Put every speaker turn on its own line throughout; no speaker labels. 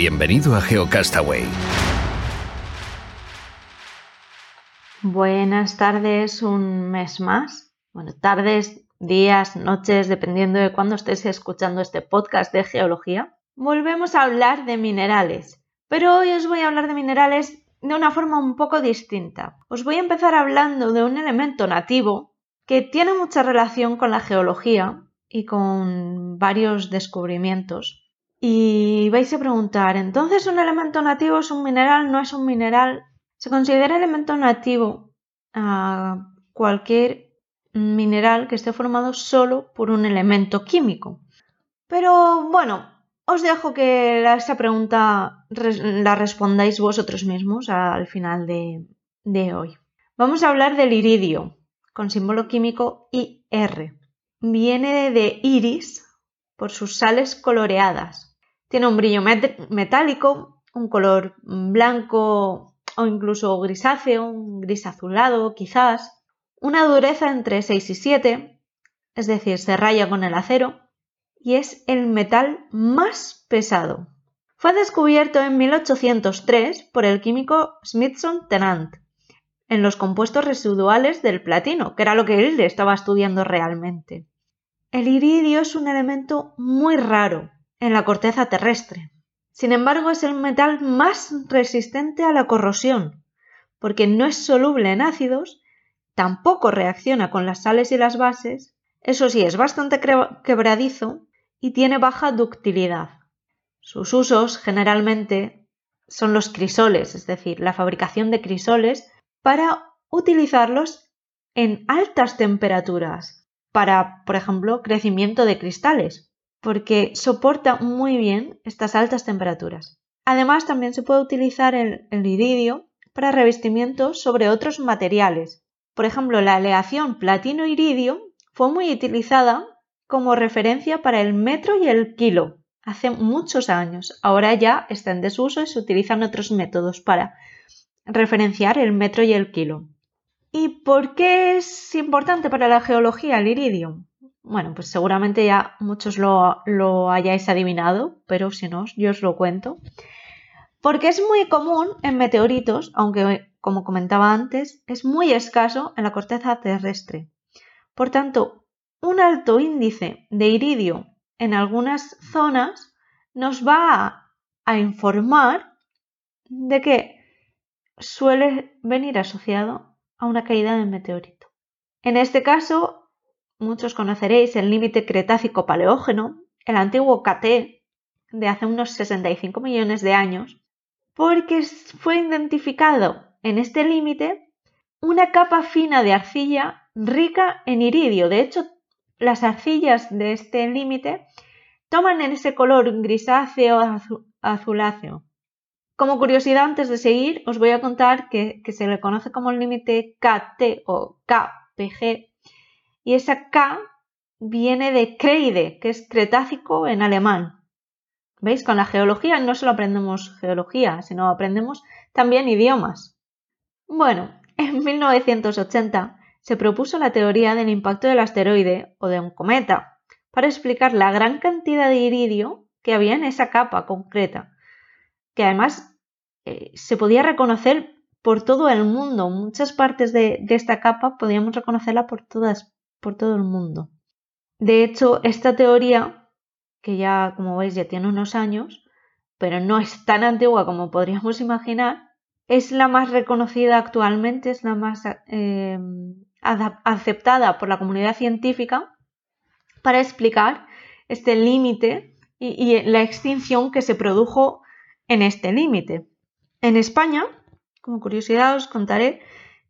Bienvenido a GeoCastaway.
Buenas tardes, un mes más. Bueno, tardes, días, noches, dependiendo de cuándo estés escuchando este podcast de geología. Volvemos a hablar de minerales, pero hoy os voy a hablar de minerales de una forma un poco distinta. Os voy a empezar hablando de un elemento nativo que tiene mucha relación con la geología y con varios descubrimientos y vais a preguntar, entonces un elemento nativo es un mineral, no es un mineral. Se considera elemento nativo a cualquier mineral que esté formado solo por un elemento químico. Pero bueno, os dejo que esa pregunta la respondáis vosotros mismos al final de, de hoy. Vamos a hablar del iridio, con símbolo químico IR. Viene de iris por sus sales coloreadas tiene un brillo metálico, un color blanco o incluso grisáceo, un gris azulado quizás, una dureza entre 6 y 7, es decir, se raya con el acero, y es el metal más pesado. Fue descubierto en 1803 por el químico Smithson Tennant en los compuestos residuales del platino, que era lo que él estaba estudiando realmente. El iridio es un elemento muy raro, en la corteza terrestre. Sin embargo, es el metal más resistente a la corrosión, porque no es soluble en ácidos, tampoco reacciona con las sales y las bases, eso sí, es bastante quebradizo y tiene baja ductilidad. Sus usos generalmente son los crisoles, es decir, la fabricación de crisoles para utilizarlos en altas temperaturas, para, por ejemplo, crecimiento de cristales porque soporta muy bien estas altas temperaturas. Además, también se puede utilizar el, iridio para revestimiento sobre otros materiales. Por ejemplo, la aleación platino-iridio fue muy utilizada como referencia para el metro y el kilo hace muchos años. Ahora ya está en desuso y se utilizan otros métodos para referenciar el metro y el kilo. ¿Y por qué es importante para la geología el iridio? Bueno, pues seguramente ya muchos lo, hayáis adivinado, pero si no, yo os lo cuento. Porque es muy común en meteoritos, aunque como comentaba antes, es muy escaso en la corteza terrestre. Por tanto, un alto índice de iridio en algunas zonas nos va a informar de que suele venir asociado a una caída de meteorito. En este caso, muchos conoceréis el límite Cretácico-Paleógeno, el antiguo KT de hace unos 65 millones de años, porque fue identificado en este límite una capa fina de arcilla rica en iridio. De hecho, las arcillas de este límite toman en ese color grisáceo azuláceo. Como curiosidad, antes de seguir, os voy a contar que, que se le conoce como el límite KT o KPG y esa K viene de Kreide, que es Cretácico en alemán. ¿Veis? Con la geología no solo aprendemos geología, sino aprendemos también idiomas. Bueno, en 1980 se propuso la teoría del impacto del asteroide o de un cometa para explicar la gran cantidad de iridio que había en esa capa concreta, que además eh, se podía reconocer por todo el mundo. Muchas partes de, de esta capa podíamos reconocerla por todas por todo el mundo. De hecho, esta teoría, que ya, como veis, ya tiene unos años, pero no es tan antigua como podríamos imaginar, es la más reconocida actualmente, es la más eh, aceptada por la comunidad científica para explicar este límite y, y la extinción que se produjo en este límite. En España, como curiosidad os contaré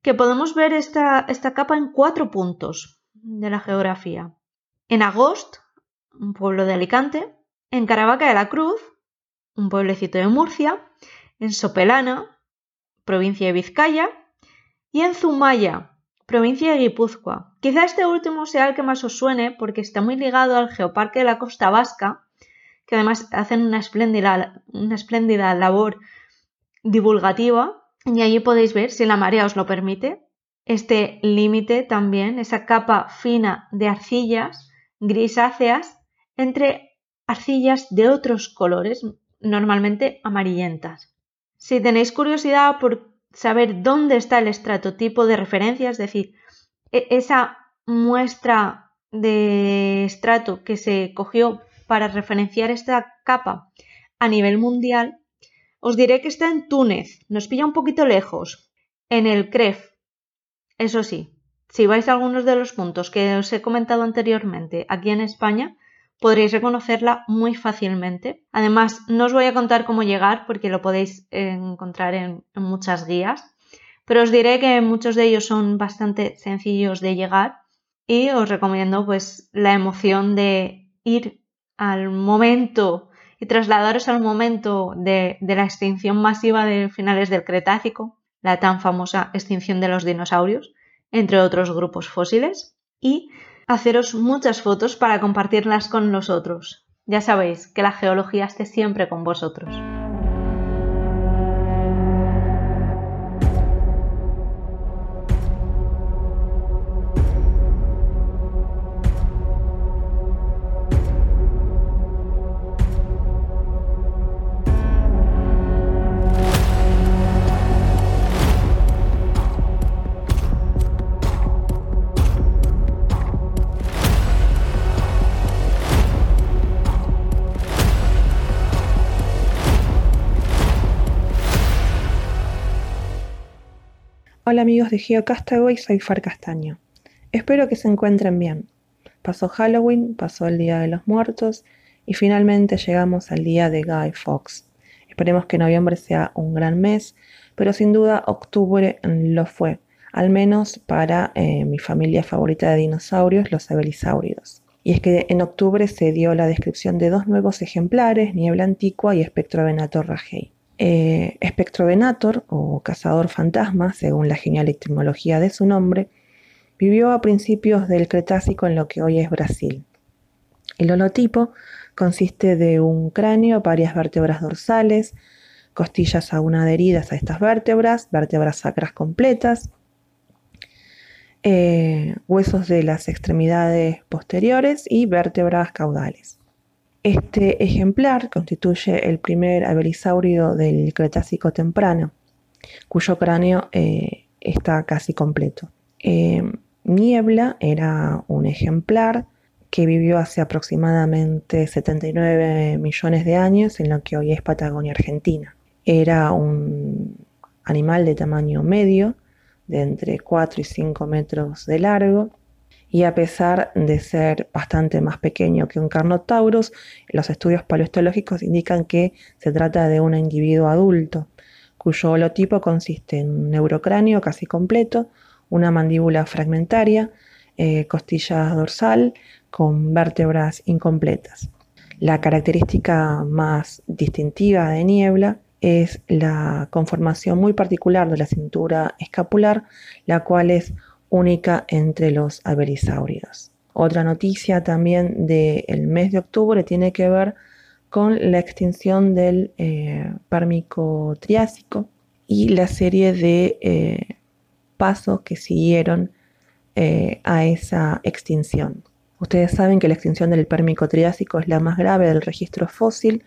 que podemos ver esta, esta capa en cuatro puntos de la geografía. En Agost, un pueblo de Alicante, en Caravaca de la Cruz, un pueblecito de Murcia, en Sopelana, provincia de Vizcaya, y en Zumaya, provincia de Guipúzcoa. Quizá este último sea el que más os suene porque está muy ligado al Geoparque de la Costa Vasca, que además hacen una espléndida, una espléndida labor divulgativa y allí podéis ver, si la marea os lo permite, este límite también, esa capa fina de arcillas grisáceas entre arcillas de otros colores, normalmente amarillentas. Si tenéis curiosidad por saber dónde está el estratotipo de referencia, es decir, e-, esa muestra de estrato que se cogió para referenciar esta capa a nivel mundial, os diré que está en Túnez, nos pilla un poquito lejos, en el CREF. Eso sí, si vais a algunos de los puntos que os he comentado anteriormente aquí en España, podréis reconocerla muy fácilmente. Además, no os voy a contar cómo llegar porque lo podéis encontrar en, muchas guías, pero os diré que muchos de ellos son bastante sencillos de llegar y os recomiendo pues la emoción de ir al momento y trasladaros al momento de, la extinción masiva de finales del Cretácico, la tan famosa extinción de los dinosaurios, entre otros grupos fósiles, y haceros muchas fotos para compartirlas con nosotros. Ya sabéis que la geología esté siempre con vosotros.
Hola amigos de GeoCastaway, soy Far Castaño. Espero que se encuentren bien. Pasó Halloween, pasó el Día de los Muertos y finalmente llegamos al día de Guy Fawkes. Esperemos que noviembre sea un gran mes, pero sin duda octubre lo fue, al menos para eh, mi familia favorita de dinosaurios, los abelisáuridos. Y es que en octubre se dio la descripción de dos nuevos ejemplares, Niebla Antigua y Spectrovenator rajei. Eh, Spectrovenator, o cazador fantasma, según la genial etimología de su nombre, vivió a principios del Cretácico en lo que hoy es Brasil. El holotipo consiste de un cráneo, varias vértebras dorsales, costillas aún adheridas a estas vértebras, vértebras sacras completas, eh, huesos de las extremidades posteriores y vértebras caudales. Este ejemplar constituye el primer abelisaurio del Cretácico temprano, cuyo cráneo eh, está casi completo. Eh, Niebla era un ejemplar que vivió hace aproximadamente 79 millones de años en lo que hoy es Patagonia Argentina. Era un animal de tamaño medio, de entre 4 y 5 metros de largo, y a pesar de ser bastante más pequeño que un Carnotaurus, los estudios paleontológicos indican que se trata de un individuo adulto, cuyo holotipo consiste en un neurocráneo casi completo, una mandíbula fragmentaria, eh, costilla dorsal con vértebras incompletas. La característica más distintiva de Niebla es la conformación muy particular de la cintura escapular, la cual es única entre los abelisáuridos. Otra noticia también del mes de octubre tiene que ver con la extinción del eh, Triásico y la serie de eh, pasos que siguieron eh, a esa extinción. Ustedes saben que la extinción del Pérmico Triásico es la más grave del registro fósil,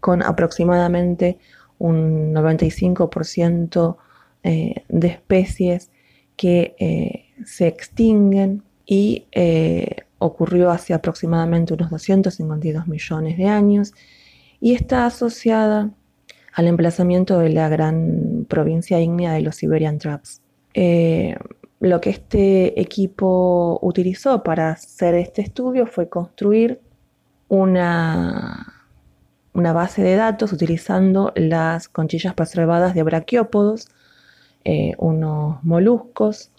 con aproximadamente un 95% de especies que eh, se extinguen y eh, ocurrió hace aproximadamente unos 252 millones de años y está asociada al emplazamiento de la gran provincia ígnea de los Siberian Traps. Eh, lo que este equipo utilizó para hacer este estudio fue construir una, una base de datos utilizando las conchillas preservadas de braquiópodos eh, unos moluscos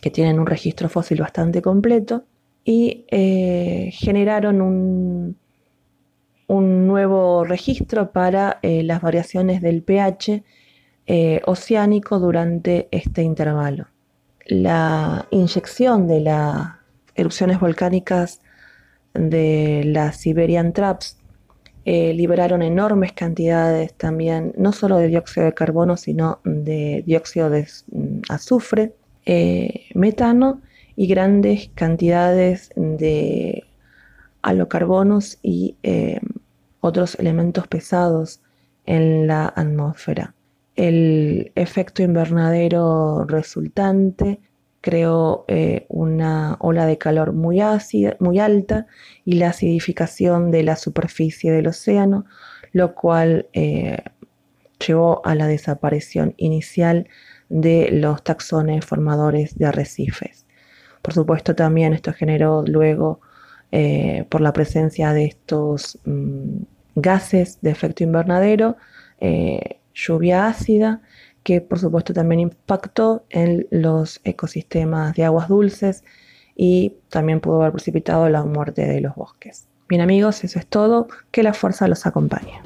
que tienen un registro fósil bastante completo y eh, generaron un, un, nuevo registro para eh, las variaciones del pH oceánico durante este intervalo. La inyección de las erupciones volcánicas de las Siberian Traps eh, liberaron enormes cantidades también, no solo de dióxido de carbono, sino de dióxido de mm, azufre, eh, metano y grandes cantidades de halocarbonos y eh, otros elementos pesados en la atmósfera. El efecto invernadero resultante creó eh, una ola de calor muy, ácida, muy alta y la acidificación de la superficie del océano, lo cual eh, llevó a la desaparición inicial de los taxones formadores de arrecifes. Por supuesto, también esto generó luego, eh, por la presencia de estos mm, gases de efecto invernadero, lluvia ácida que por supuesto también impactó en los ecosistemas de aguas dulces y también pudo haber precipitado la muerte de los bosques. Bien amigos, eso es todo, que la fuerza los acompañe.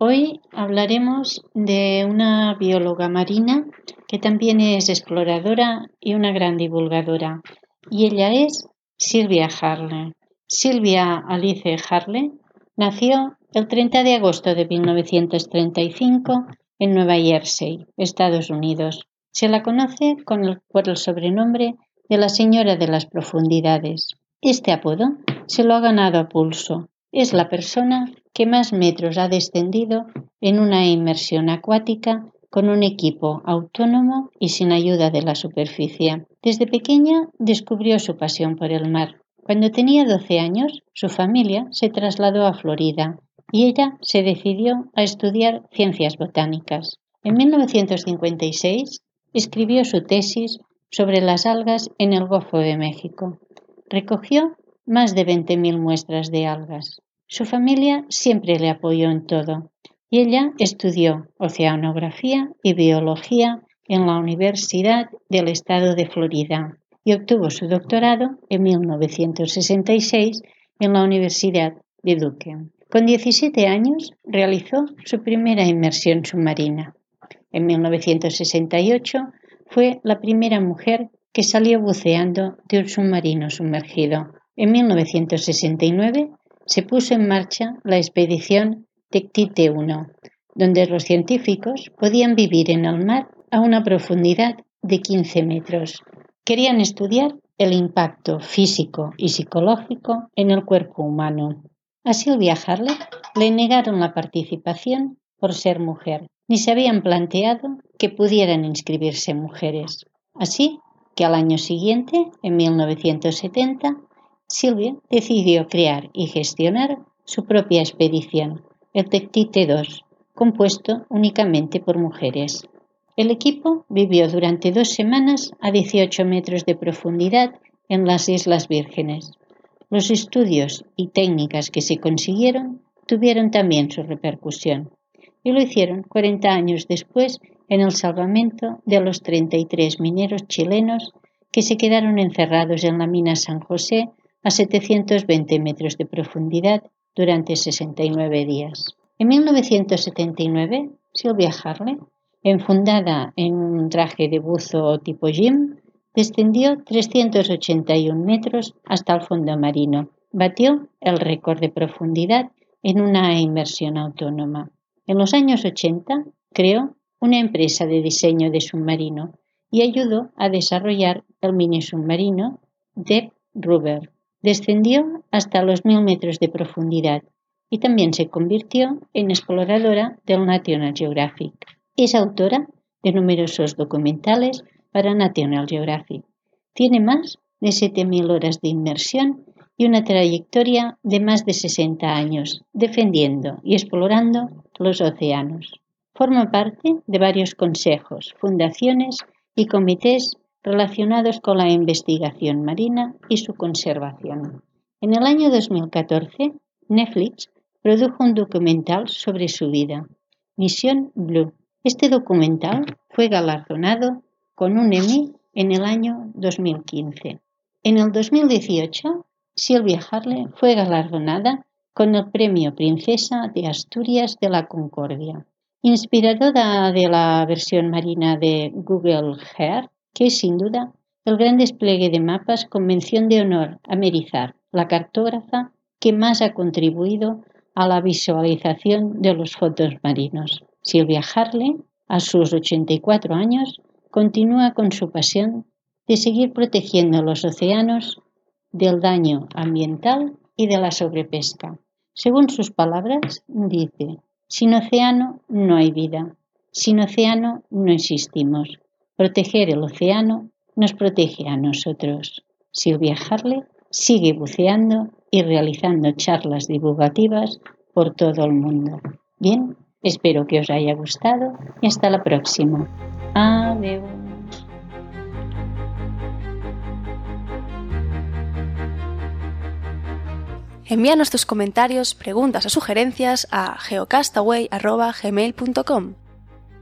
Hoy hablaremos de una bióloga marina que también es exploradora y una gran divulgadora. Y ella es Silvia Harley. Silvia Alice Harley nació el 30 de agosto de 1935 en Nueva Jersey, Estados Unidos. Se la conoce por el sobrenombre de la Señora de las Profundidades. Este apodo se lo ha ganado a pulso. Es la persona que más metros ha descendido en una inmersión acuática con un equipo autónomo y sin ayuda de la superficie. Desde pequeña descubrió su pasión por el mar. Cuando tenía 12 años, su familia se trasladó a Florida y ella se decidió a estudiar ciencias botánicas. En 1956 escribió su tesis sobre las algas en el Golfo de México. Recogió más de 20.000 muestras de algas. Su familia siempre le apoyó en todo y ella estudió oceanografía y biología en la Universidad del Estado de Florida y obtuvo su doctorado en 1966 en la Universidad de Duke. Con 17 años realizó su primera inmersión submarina. En 1968 fue la primera mujer que salió buceando de un submarino sumergido. En 1969 se puso en marcha la expedición Tectite 1, donde los científicos podían vivir en el mar a una profundidad de 15 metros. Querían estudiar el impacto físico y psicológico en el cuerpo humano. A Silvia Harley le negaron la participación por ser mujer, ni se habían planteado que pudieran inscribirse mujeres. Así que al año siguiente, en 1970, Silvia decidió crear y gestionar su propia expedición, el Tectite 2, compuesto únicamente por mujeres. El equipo vivió durante dos semanas a 18 metros de profundidad en las Islas Vírgenes. Los estudios y técnicas que se consiguieron tuvieron también su repercusión y lo hicieron 40 años después en el salvamento de los 33 mineros chilenos que se quedaron encerrados en la mina San José a 720 metros de profundidad durante 69 días. En 1979, Sylvia Harley, enfundada en un traje de buzo tipo Jim, descendió 381 metros hasta el fondo marino. Batió el récord de profundidad en una inmersión autónoma. En los años 80 creó una empresa de diseño de submarino y ayudó a desarrollar el mini submarino Deep Rubber, Descendió hasta los mil metros de profundidad y también se convirtió en exploradora del National Geographic. Es autora de numerosos documentales para National Geographic. Tiene más de 7.000 horas de inmersión y una trayectoria de más de 60 años defendiendo y explorando los océanos. Forma parte de varios consejos, fundaciones y comités relacionados con la investigación marina y su conservación. En el año 2014, Netflix produjo un documental sobre su vida, Misión Blue. Este documental fue galardonado con un Emmy en el año 2015. En el 2018, Silvia Harley fue galardonada con el Premio Princesa de Asturias de la Concordia. Inspirada de la versión marina de Google Earth, que es sin duda el gran despliegue de mapas con mención de honor a Merizar, la cartógrafa que más ha contribuido a la visualización de los fotos marinos. Silvia Harley, a sus 84 años, continúa con su pasión de seguir protegiendo los océanos del daño ambiental y de la sobrepesca. Según sus palabras, dice, sin océano no hay vida, sin océano no existimos. Proteger el océano nos protege a nosotros. Silvia Harley sigue buceando y realizando charlas divulgativas por todo el mundo. Bien, espero que os haya gustado y hasta la próxima. Adiós.
Envíanos tus comentarios, preguntas o sugerencias a geocastaway.gmail.com.